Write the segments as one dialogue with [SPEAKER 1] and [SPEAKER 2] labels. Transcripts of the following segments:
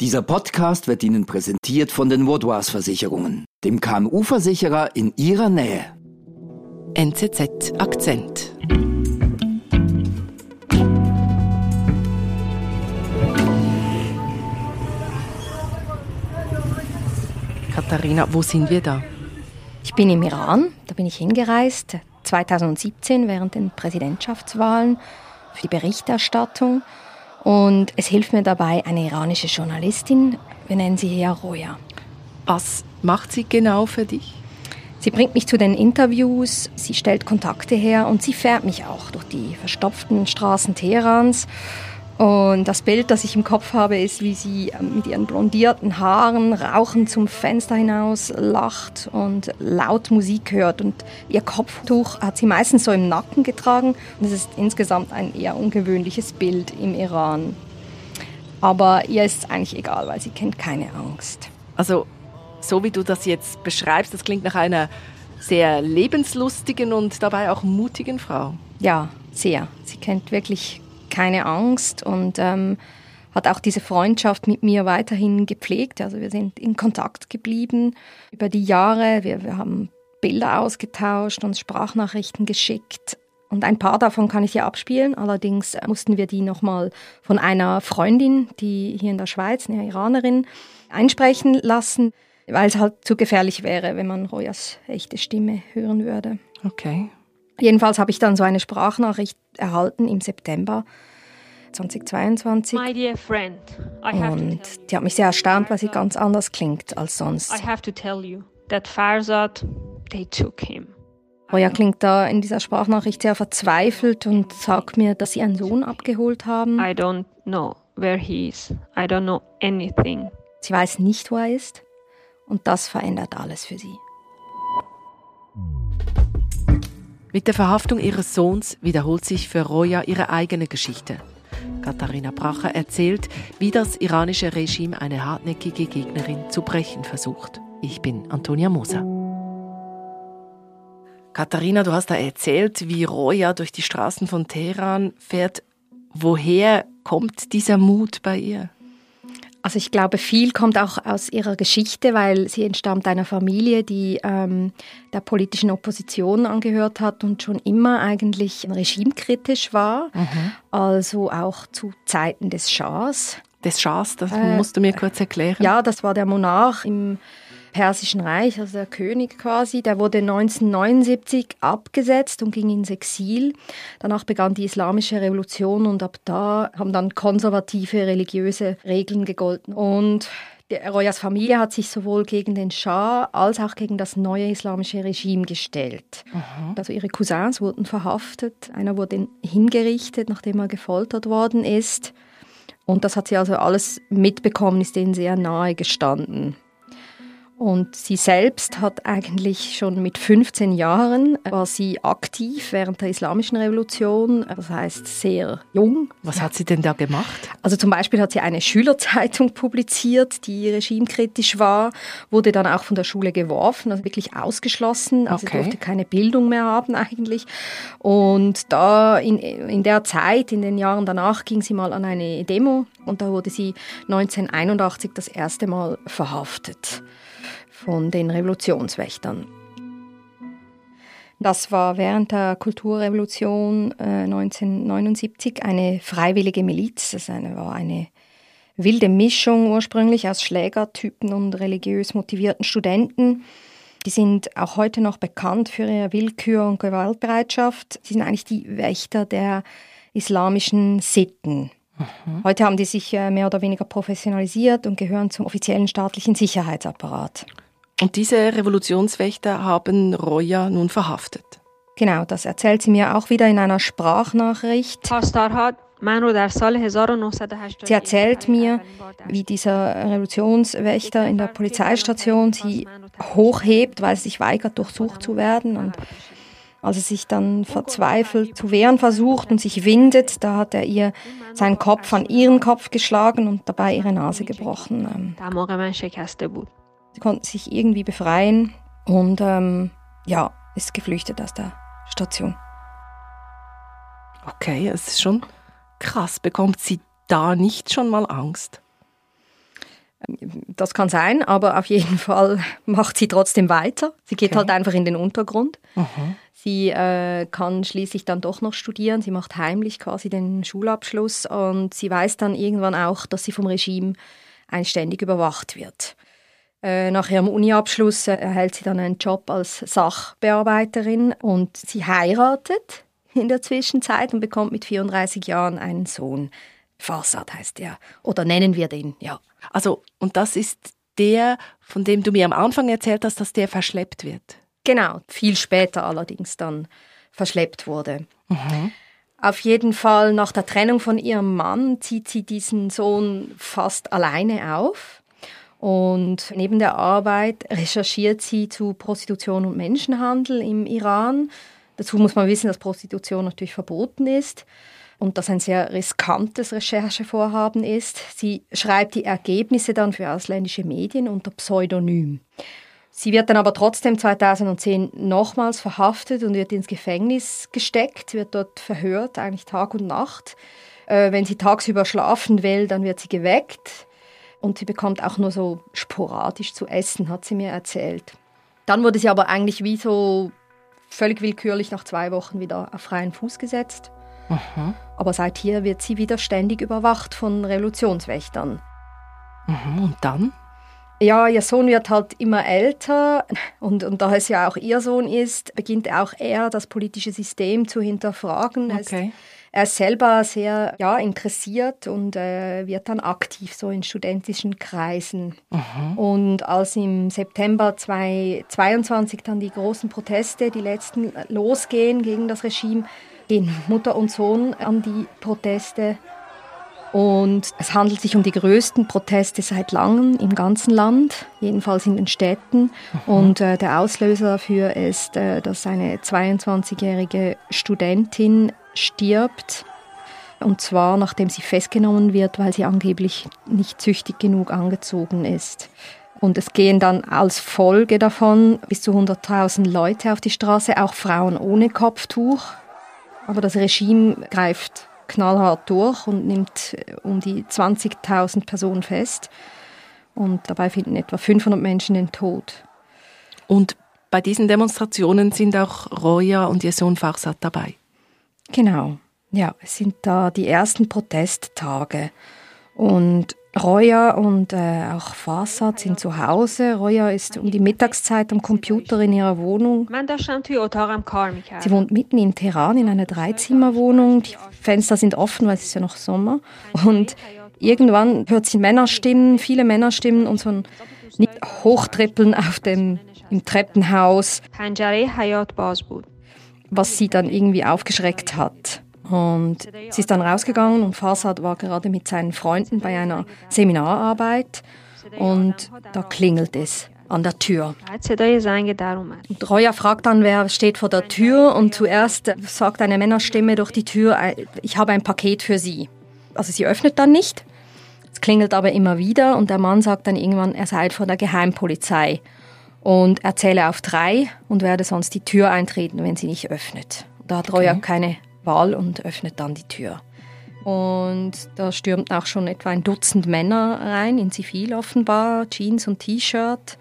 [SPEAKER 1] Dieser Podcast wird Ihnen präsentiert von den Vaudois Versicherungen, dem KMU-Versicherer in Ihrer Nähe.
[SPEAKER 2] NZZ Akzent. Katharina, wo sind wir da?
[SPEAKER 3] Ich bin im Iran, da bin ich hingereist, 2017 während den Präsidentschaftswahlen für die Berichterstattung. Und es hilft mir dabei eine iranische Journalistin, wir nennen sie hier Roya.
[SPEAKER 2] Was macht sie genau für dich?
[SPEAKER 3] Sie bringt mich zu den Interviews, sie stellt Kontakte her und sie fährt mich auch durch die verstopften Straßen Teherans und das Bild, das ich im Kopf habe, ist, wie sie ähm, mit ihren blondierten Haaren rauchend zum Fenster hinaus lacht und laut Musik hört. Und ihr Kopftuch hat sie meistens so im Nacken getragen. Und es ist insgesamt ein eher ungewöhnliches Bild im Iran. Aber ihr ist es eigentlich egal, weil sie kennt keine Angst.
[SPEAKER 2] Also, so wie du das jetzt beschreibst, das klingt nach einer sehr lebenslustigen und dabei auch mutigen Frau.
[SPEAKER 3] Ja, sehr. Sie kennt wirklich keine Angst und ähm, hat auch diese Freundschaft mit mir weiterhin gepflegt. Also wir sind in Kontakt geblieben über die Jahre. Wir, wir haben Bilder ausgetauscht, uns Sprachnachrichten geschickt. Und ein paar davon kann ich hier abspielen. Allerdings mussten wir die nochmal von einer Freundin, die hier in der Schweiz, eine Iranerin, einsprechen lassen, weil es halt zu gefährlich wäre, wenn man Royas echte Stimme hören würde.
[SPEAKER 2] Okay.
[SPEAKER 3] Jedenfalls habe ich dann so eine Sprachnachricht erhalten im September 2022.
[SPEAKER 4] My dear friend, I
[SPEAKER 3] have Und die hat mich sehr erstaunt, weil sie ganz anders klingt als sonst.
[SPEAKER 4] I have to tell you that Farzad, they took him.
[SPEAKER 3] Roya klingt da in dieser Sprachnachricht sehr verzweifelt und sagt mir, dass sie einen Sohn abgeholt haben.
[SPEAKER 4] I don't know where he is. I don't know anything.
[SPEAKER 3] Sie weiß nicht, wo er ist. Und das verändert alles für sie.
[SPEAKER 2] Mit der Verhaftung ihres Sohns wiederholt sich für Roja ihre eigene Geschichte. Katharina Bracher erzählt, wie das iranische Regime eine hartnäckige Gegnerin zu brechen versucht. Ich bin Antonia Moser. Katharina, du hast da erzählt, wie Roja durch die Straßen von Teheran fährt. Woher kommt dieser Mut bei ihr?
[SPEAKER 3] Also ich glaube, viel kommt auch aus ihrer Geschichte, weil sie entstammt einer Familie, die ähm, der politischen Opposition angehört hat und schon immer eigentlich regimekritisch war, mhm. also auch zu Zeiten des Schahs.
[SPEAKER 2] Des Schahs, das äh, musst du mir kurz erklären.
[SPEAKER 3] Ja, das war der Monarch im Persischen Reich, also der König quasi, der wurde 1979 abgesetzt und ging ins Exil. Danach begann die Islamische Revolution und ab da haben dann konservative religiöse Regeln gegolten. Und Royas Familie hat sich sowohl gegen den Schah als auch gegen das neue islamische Regime gestellt. Mhm. Also ihre Cousins wurden verhaftet, einer wurde hingerichtet, nachdem er gefoltert worden ist. Und das hat sie also alles mitbekommen, ist denen sehr nahe gestanden. Und sie selbst hat eigentlich schon mit 15 Jahren war sie aktiv während der Islamischen Revolution, das heißt sehr jung.
[SPEAKER 2] Was hat sie denn da gemacht?
[SPEAKER 3] Also zum Beispiel hat sie eine Schülerzeitung publiziert, die regimekritisch war, wurde dann auch von der Schule geworfen, also wirklich ausgeschlossen, also okay. durfte keine Bildung mehr haben eigentlich. Und da in, in der Zeit, in den Jahren danach, ging sie mal an eine Demo und da wurde sie 1981 das erste Mal verhaftet von den Revolutionswächtern. Das war während der Kulturrevolution äh, 1979 eine freiwillige Miliz. Das war eine wilde Mischung ursprünglich aus Schlägertypen und religiös motivierten Studenten. Die sind auch heute noch bekannt für ihre Willkür und Gewaltbereitschaft. Sie sind eigentlich die Wächter der islamischen Sitten. Mhm. Heute haben die sich äh, mehr oder weniger professionalisiert und gehören zum offiziellen staatlichen Sicherheitsapparat.
[SPEAKER 2] Und diese Revolutionswächter haben Roya nun verhaftet.
[SPEAKER 3] Genau, das erzählt sie mir auch wieder in einer Sprachnachricht. Sie erzählt mir, wie dieser Revolutionswächter in der Polizeistation sie hochhebt, weil sie sich weigert, durchsucht zu werden. Und als er sich dann verzweifelt zu wehren versucht und sich windet, da hat er ihr seinen Kopf an ihren Kopf geschlagen und dabei ihre Nase gebrochen. Sie konnten sich irgendwie befreien und ähm, ja, ist geflüchtet aus der Station.
[SPEAKER 2] Okay, es ist schon krass. Bekommt sie da nicht schon mal Angst?
[SPEAKER 3] Das kann sein, aber auf jeden Fall macht sie trotzdem weiter. Sie geht okay. halt einfach in den Untergrund. Mhm. Sie äh, kann schließlich dann doch noch studieren. Sie macht heimlich quasi den Schulabschluss und sie weiß dann irgendwann auch, dass sie vom Regime einständig überwacht wird. Äh, nach ihrem Uniabschluss äh, erhält sie dann einen Job als Sachbearbeiterin und sie heiratet in der Zwischenzeit und bekommt mit 34 Jahren einen Sohn. Farsad heißt er. Oder nennen wir den, ja.
[SPEAKER 2] Also, und das ist der, von dem du mir am Anfang erzählt hast, dass der verschleppt wird.
[SPEAKER 3] Genau, viel später allerdings dann verschleppt wurde. Mhm. Auf jeden Fall nach der Trennung von ihrem Mann zieht sie diesen Sohn fast alleine auf. Und neben der Arbeit recherchiert sie zu Prostitution und Menschenhandel im Iran. Dazu muss man wissen, dass Prostitution natürlich verboten ist und das ein sehr riskantes Recherchevorhaben ist. Sie schreibt die Ergebnisse dann für ausländische Medien unter Pseudonym. Sie wird dann aber trotzdem 2010 nochmals verhaftet und wird ins Gefängnis gesteckt, wird dort verhört, eigentlich Tag und Nacht. Äh, wenn sie tagsüber schlafen will, dann wird sie geweckt und sie bekommt auch nur so sporadisch zu essen, hat sie mir erzählt. Dann wurde sie aber eigentlich wie so völlig willkürlich nach zwei Wochen wieder auf freien Fuß gesetzt. Mhm. Aber seither wird sie wieder ständig überwacht von Revolutionswächtern.
[SPEAKER 2] Mhm. Und dann?
[SPEAKER 3] Ja, ihr Sohn wird halt immer älter und, und da es ja auch ihr Sohn ist, beginnt auch er das politische System zu hinterfragen. Okay. Er ist selber sehr ja, interessiert und äh, wird dann aktiv so in studentischen Kreisen. Mhm. Und als im September 2022 dann die großen Proteste, die letzten, losgehen gegen das Regime, gehen Mutter und Sohn an die Proteste. Und es handelt sich um die größten Proteste seit langem im ganzen Land, jedenfalls in den Städten. Mhm. Und äh, der Auslöser dafür ist, äh, dass eine 22-jährige Studentin stirbt. Und zwar nachdem sie festgenommen wird, weil sie angeblich nicht züchtig genug angezogen ist. Und es gehen dann als Folge davon bis zu 100.000 Leute auf die Straße, auch Frauen ohne Kopftuch. Aber das Regime greift knallhart durch und nimmt äh, um die 20.000 Personen fest. Und dabei finden etwa 500 Menschen den Tod.
[SPEAKER 2] Und bei diesen Demonstrationen sind auch Roya und ihr Sohn Farsad dabei.
[SPEAKER 3] Genau. Ja, es sind da die ersten Protesttage. Und Roya und äh, auch Fasad sind zu Hause. Roya ist um die Mittagszeit am Computer in ihrer Wohnung. Sie wohnt mitten in Teheran in einer Dreizimmerwohnung. Die Fenster sind offen, weil es ist ja noch Sommer. Und irgendwann hört sie Männerstimmen, viele Männerstimmen und so ein Hochtrippeln auf dem im Treppenhaus, was sie dann irgendwie aufgeschreckt hat. Und sie ist dann rausgegangen und Farsad war gerade mit seinen Freunden bei einer Seminararbeit und da klingelt es an der Tür. Und Roya fragt dann, wer steht vor der Tür und zuerst sagt eine Männerstimme durch die Tür, ich habe ein Paket für Sie. Also sie öffnet dann nicht, es klingelt aber immer wieder und der Mann sagt dann irgendwann, er sei von der Geheimpolizei und erzähle auf drei und werde sonst die Tür eintreten, wenn sie nicht öffnet. Da hat Roya okay. keine Wahl und öffnet dann die Tür. Und da stürmt auch schon etwa ein Dutzend Männer rein, in Zivil offenbar, Jeans und T-Shirt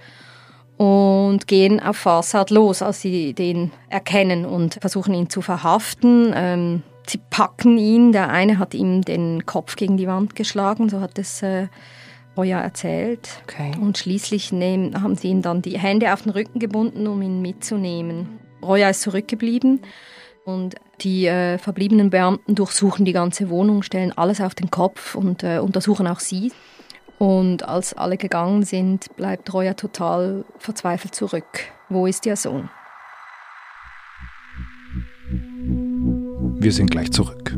[SPEAKER 3] und gehen auf Farsad los, als sie den erkennen und versuchen ihn zu verhaften. Ähm, sie packen ihn, der eine hat ihm den Kopf gegen die Wand geschlagen, so hat es äh, Roya erzählt. Okay. Und schließlich nehmen, haben sie ihm dann die Hände auf den Rücken gebunden, um ihn mitzunehmen. Roya ist zurückgeblieben und die äh, verbliebenen Beamten durchsuchen die ganze Wohnung, stellen alles auf den Kopf und äh, untersuchen auch sie. Und als alle gegangen sind, bleibt Roya total verzweifelt zurück. Wo ist ihr Sohn?
[SPEAKER 5] Wir sind gleich zurück.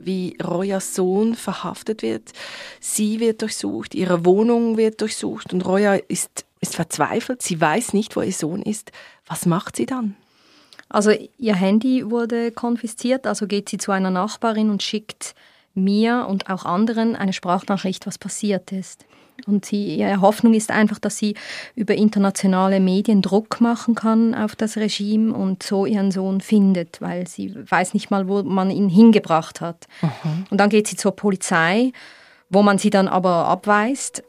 [SPEAKER 2] wie Royas Sohn verhaftet wird. Sie wird durchsucht, ihre Wohnung wird durchsucht und Roya ist, ist verzweifelt. Sie weiß nicht, wo ihr Sohn ist. Was macht sie dann?
[SPEAKER 3] Also ihr Handy wurde konfisziert, also geht sie zu einer Nachbarin und schickt mir und auch anderen eine Sprachnachricht, was passiert ist. Und sie, ihre Hoffnung ist einfach, dass sie über internationale Medien Druck machen kann auf das Regime und so ihren Sohn findet, weil sie weiß nicht mal, wo man ihn hingebracht hat. Mhm. Und dann geht sie zur Polizei, wo man sie dann aber abweist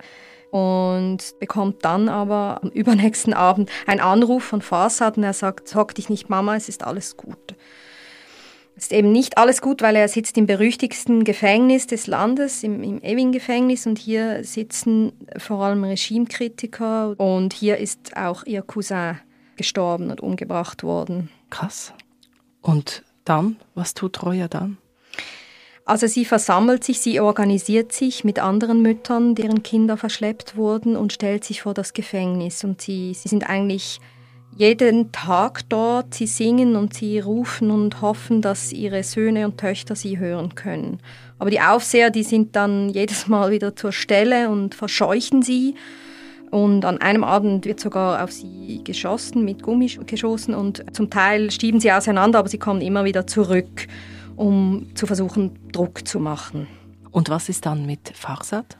[SPEAKER 3] und bekommt dann aber am übernächsten Abend einen Anruf von Farsad und er sagt, sorg dich nicht Mama, es ist alles gut. Es ist eben nicht alles gut, weil er sitzt im berüchtigsten Gefängnis des Landes, im, im Ewing-Gefängnis und hier sitzen vor allem Regimekritiker und hier ist auch ihr Cousin gestorben und umgebracht worden.
[SPEAKER 2] Krass. Und dann, was tut Roya dann?
[SPEAKER 3] Also sie versammelt sich, sie organisiert sich mit anderen Müttern, deren Kinder verschleppt wurden und stellt sich vor das Gefängnis. Und sie, sie sind eigentlich jeden Tag dort. Sie singen und sie rufen und hoffen, dass ihre Söhne und Töchter sie hören können. Aber die Aufseher, die sind dann jedes Mal wieder zur Stelle und verscheuchen sie. Und an einem Abend wird sogar auf sie geschossen, mit Gummi geschossen und zum Teil stieben sie auseinander, aber sie kommen immer wieder zurück, um zu versuchen, Druck zu machen.
[SPEAKER 2] Und was ist dann mit Farsad?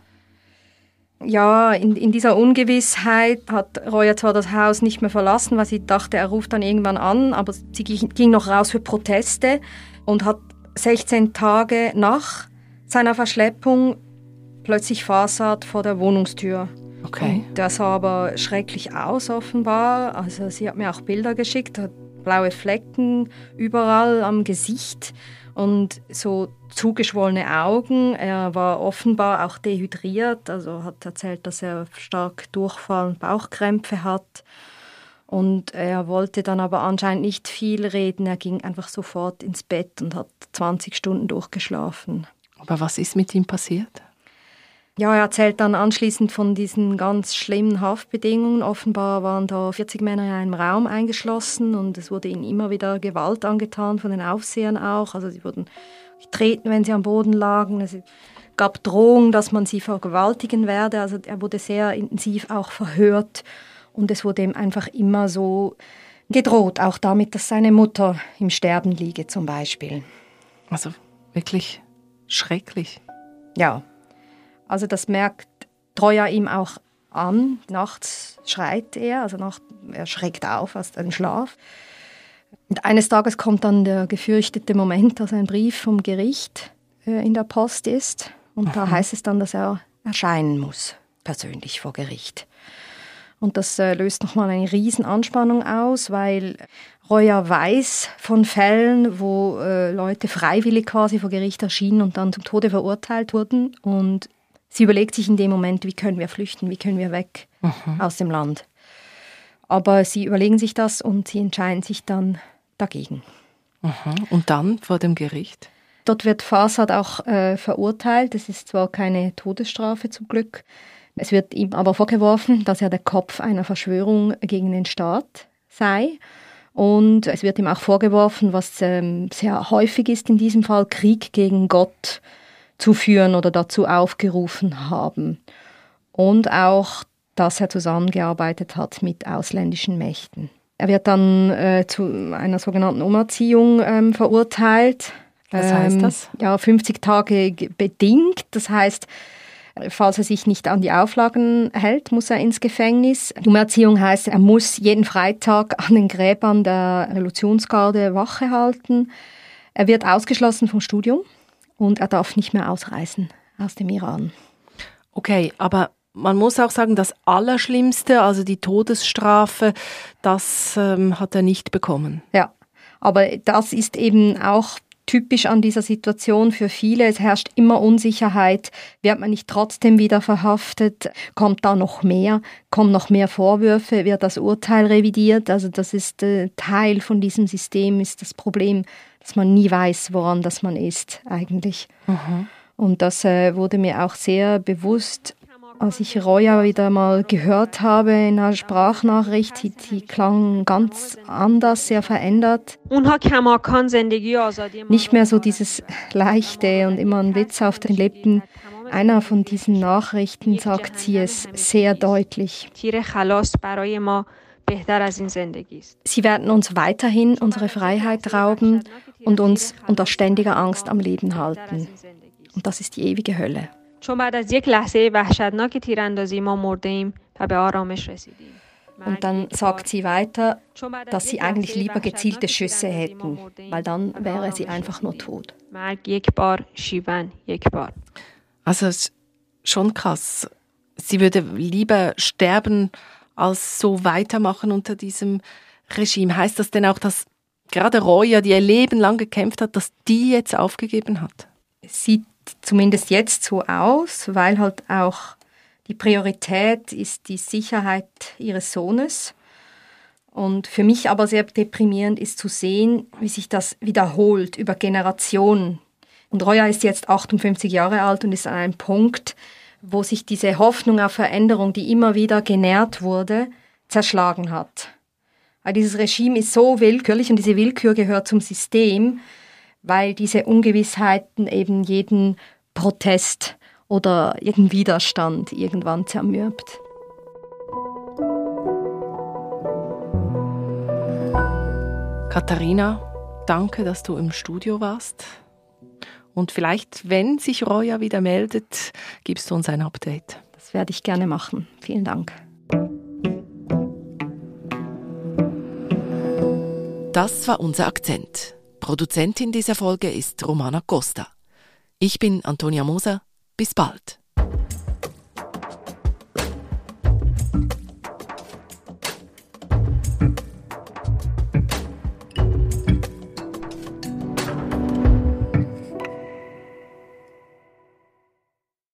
[SPEAKER 3] Ja, in, in dieser Ungewissheit hat Roya zwar das Haus nicht mehr verlassen, weil sie dachte, er ruft dann irgendwann an, aber sie ging noch raus für Proteste und hat 16 Tage nach seiner Verschleppung plötzlich Fasad vor der Wohnungstür.
[SPEAKER 2] Okay.
[SPEAKER 3] Und der sah aber schrecklich aus offenbar. Also sie hat mir auch Bilder geschickt, hat blaue Flecken überall am Gesicht und so zugeschwollene Augen. Er war offenbar auch dehydriert, also hat erzählt, dass er stark Durchfall und Bauchkrämpfe hat. Und er wollte dann aber anscheinend nicht viel reden. Er ging einfach sofort ins Bett und hat 20 Stunden durchgeschlafen.
[SPEAKER 2] Aber was ist mit ihm passiert?
[SPEAKER 3] Ja, er erzählt dann anschließend von diesen ganz schlimmen Haftbedingungen. Offenbar waren da 40 Männer in einem Raum eingeschlossen und es wurde ihnen immer wieder Gewalt angetan, von den Aufsehern auch. Also sie wurden getreten, wenn sie am Boden lagen. Es gab Drohungen, dass man sie vergewaltigen werde. Also er wurde sehr intensiv auch verhört und es wurde ihm einfach immer so gedroht, auch damit, dass seine Mutter im Sterben liege zum Beispiel.
[SPEAKER 2] Also wirklich schrecklich.
[SPEAKER 3] Ja, also das merkt Troja ihm auch an. Nachts schreit er, also nacht, er schreckt auf aus dem Schlaf. Und eines Tages kommt dann der gefürchtete Moment, dass ein Brief vom Gericht äh, in der Post ist. Und Aha. da heißt es dann, dass er erscheinen muss, persönlich vor Gericht. Und das äh, löst nochmal eine Riesenanspannung aus, weil Roya weiß von Fällen, wo äh, Leute freiwillig quasi vor Gericht erschienen und dann zum Tode verurteilt wurden. Und sie überlegt sich in dem Moment, wie können wir flüchten, wie können wir weg mhm. aus dem Land. Aber sie überlegen sich das und sie entscheiden sich dann dagegen.
[SPEAKER 2] Mhm. Und dann vor dem Gericht?
[SPEAKER 3] Dort wird Fasad auch äh, verurteilt. Es ist zwar keine Todesstrafe zum Glück. Es wird ihm aber vorgeworfen, dass er der Kopf einer Verschwörung gegen den Staat sei. Und es wird ihm auch vorgeworfen, was ähm, sehr häufig ist in diesem Fall, Krieg gegen Gott zu führen oder dazu aufgerufen haben. Und auch, dass er zusammengearbeitet hat mit ausländischen Mächten. Er wird dann äh, zu einer sogenannten Umerziehung ähm, verurteilt.
[SPEAKER 2] Was heißt ähm, das?
[SPEAKER 3] Ja, 50 Tage bedingt. Das heißt, falls er sich nicht an die Auflagen hält, muss er ins Gefängnis. Umerziehung heißt, er muss jeden Freitag an den Gräbern der Revolutionsgarde Wache halten. Er wird ausgeschlossen vom Studium und er darf nicht mehr ausreisen aus dem Iran.
[SPEAKER 2] Okay, aber man muss auch sagen, das Allerschlimmste, also die Todesstrafe, das ähm, hat er nicht bekommen.
[SPEAKER 3] Ja, aber das ist eben auch typisch an dieser Situation für viele. Es herrscht immer Unsicherheit. Wird man nicht trotzdem wieder verhaftet? Kommt da noch mehr? Kommen noch mehr Vorwürfe? Wird das Urteil revidiert? Also das ist äh, Teil von diesem System, ist das Problem, dass man nie weiß, woran das man ist eigentlich. Mhm. Und das äh, wurde mir auch sehr bewusst Als ich Roya wieder mal gehört habe in einer Sprachnachricht, die, die klang ganz anders, sehr verändert. Nicht mehr so dieses leichte und immer ein Witz auf den Lippen. Einer von diesen Nachrichten sagt sie es sehr deutlich. Sie werden uns weiterhin unsere Freiheit rauben und uns unter ständiger Angst am Leben halten. Und das ist die ewige Hölle. Und dann sagt sie weiter, dass sie eigentlich lieber gezielte Schüsse hätten, weil dann wäre sie einfach nur tot.
[SPEAKER 2] Also es ist schon krass. Sie würde lieber sterben, als so weitermachen unter diesem Regime. Heißt das denn auch, dass gerade Roya, die ihr Leben lang gekämpft hat, dass die jetzt aufgegeben hat?
[SPEAKER 3] Sieht zumindest jetzt so aus, weil halt auch die Priorität ist die Sicherheit ihres Sohnes. Und für mich aber sehr deprimierend ist zu sehen, wie sich das wiederholt über Generationen. Und Roya ist jetzt 58 Jahre alt und ist an einem Punkt, wo sich diese Hoffnung auf Veränderung, die immer wieder genährt wurde, zerschlagen hat. Weil dieses Regime ist so willkürlich und diese Willkür gehört zum System, weil diese Ungewissheiten eben jeden Protest oder jeden Widerstand irgendwann zermürbt.
[SPEAKER 2] Katharina, danke, dass du im Studio warst. Und vielleicht, wenn sich Roya wieder meldet, gibst du uns ein Update.
[SPEAKER 3] Das werde ich gerne machen. Vielen Dank.
[SPEAKER 2] Das war unser Akzent. Produzentin dieser Folge ist Romana Costa. Ich bin Antonia Moser. Bis bald.